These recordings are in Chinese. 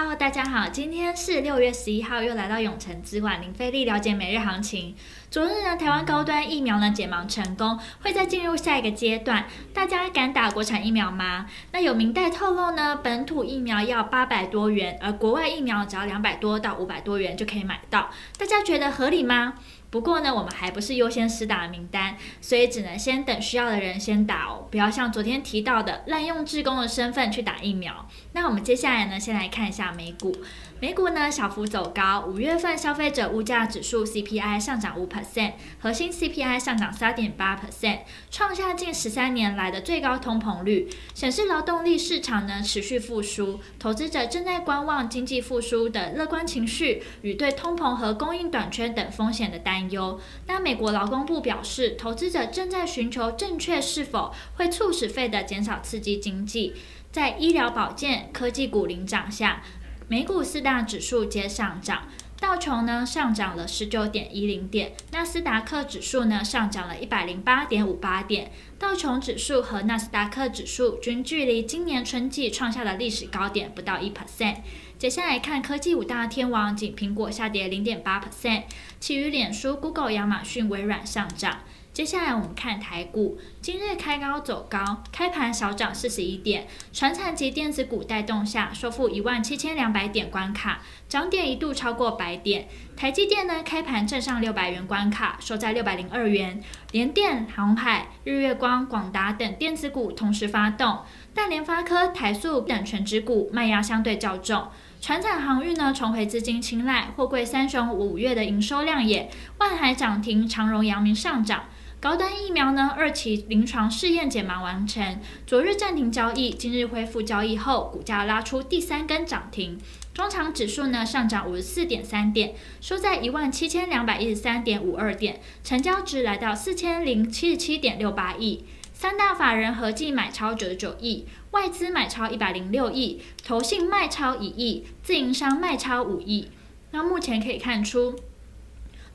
Hello，大家好，今天是六月十一号，又来到永成资管林飞利了解每日行情。昨日呢，台湾高端疫苗呢解盲成功，会再进入下一个阶段。大家敢打国产疫苗吗？那有明代透露呢，本土疫苗要八百多元，而国外疫苗只要两百多到五百多元就可以买到。大家觉得合理吗？不过呢，我们还不是优先施打名单，所以只能先等需要的人先打哦，不要像昨天提到的滥用志工的身份去打疫苗。那我们接下来呢，先来看一下美股。美股呢小幅走高，五月份消费者物价指数 CPI 上涨五 percent，核心 CPI 上涨三点八 percent，创下近十三年来的最高通膨率，显示劳动力市场呢持续复苏，投资者正在观望经济复苏的乐观情绪与对通膨和供应短缺等风险的担担忧。但美国劳工部表示，投资者正在寻求正确是否会促使费的减少刺激经济。在医疗保健、科技股领涨下。美股四大指数皆上涨，道琼呢上涨了十九点一零点，纳斯达克指数呢上涨了一百零八点五八点，道琼指数和纳斯达克指数均距离今年春季创下的历史高点不到一 percent。接下来看科技五大天王，仅苹果下跌零点八 percent，其余脸书、Google、亚马逊、微软上涨。接下来我们看台股，今日开高走高，开盘小涨四十一点，传产及电子股带动下，收复一万七千两百点关卡，涨点一度超过百点。台积电呢，开盘站上六百元关卡，收在六百零二元。联电、航海、日月光、广达等电子股同时发动，但联发科、台塑等全值股卖压相对较重。传产航运呢，重回资金青睐，货柜三雄五月的营收亮眼，万海涨停，长荣、阳明上涨。高端疫苗呢，二期临床试验解盲完成，昨日暂停交易，今日恢复交易后，股价拉出第三根涨停。中场指数呢上涨五十四点三点，收在一万七千两百一十三点五二点，成交值来到四千零七十七点六八亿。三大法人合计买超九十九亿，外资买超一百零六亿，投信卖超一亿，自营商卖超五亿。那目前可以看出。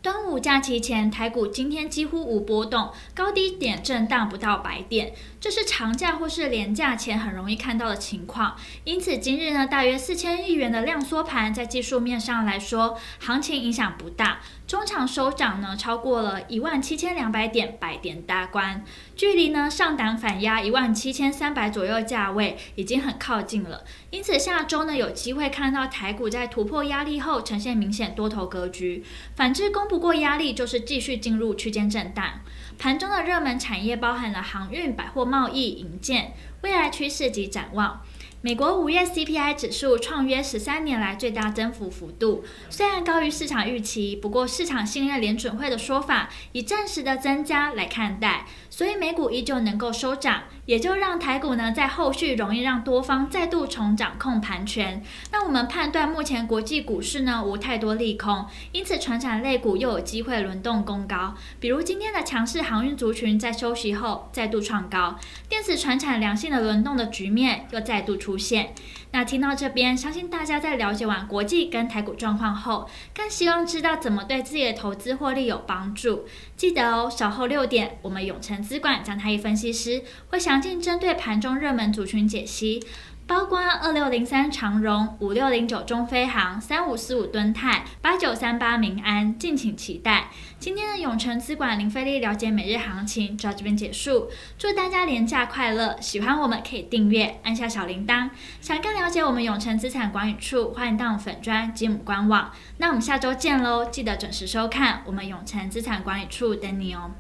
端午假期前，台股今天几乎无波动，高低点震荡不到百点，这是长假或是连假前很容易看到的情况。因此，今日呢，大约四千亿元的量缩盘，在技术面上来说，行情影响不大。中场收涨呢，超过了一万七千两百点，百点大关，距离呢上档反压一万七千三百左右价位已经很靠近了。因此下周呢，有机会看到台股在突破压力后呈现明显多头格局。反之，公不过压力就是继续进入区间震荡。盘中的热门产业包含了航运、百货贸易、营建，未来趋势及展望。美国五月 CPI 指数创约十三年来最大增幅幅度，虽然高于市场预期，不过市场信任联准会的说法，以暂时的增加来看待，所以美股依旧能够收涨，也就让台股呢在后续容易让多方再度重掌控盘权。那我们判断目前国际股市呢无太多利空，因此船产类股又有机会轮动攻高，比如今天的强势航运族群在休息后再度创高，电子船产良性的轮动的局面又再度出出现。那听到这边，相信大家在了解完国际跟台股状况后，更希望知道怎么对自己的投资获利有帮助。记得哦，稍后六点，我们永成资管张太一分析师会详尽针对盘中热门族群解析。包括二六零三长荣、五六零九中飞航、三五四五敦泰、八九三八明安，敬请期待。今天的永诚资管林飞利了解每日行情就到这边结束，祝大家连假快乐！喜欢我们可以订阅，按下小铃铛。想更了解我们永诚资产管理处，欢迎到粉专及我们官网。那我们下周见喽，记得准时收看我们永诚资产管理处等你哦。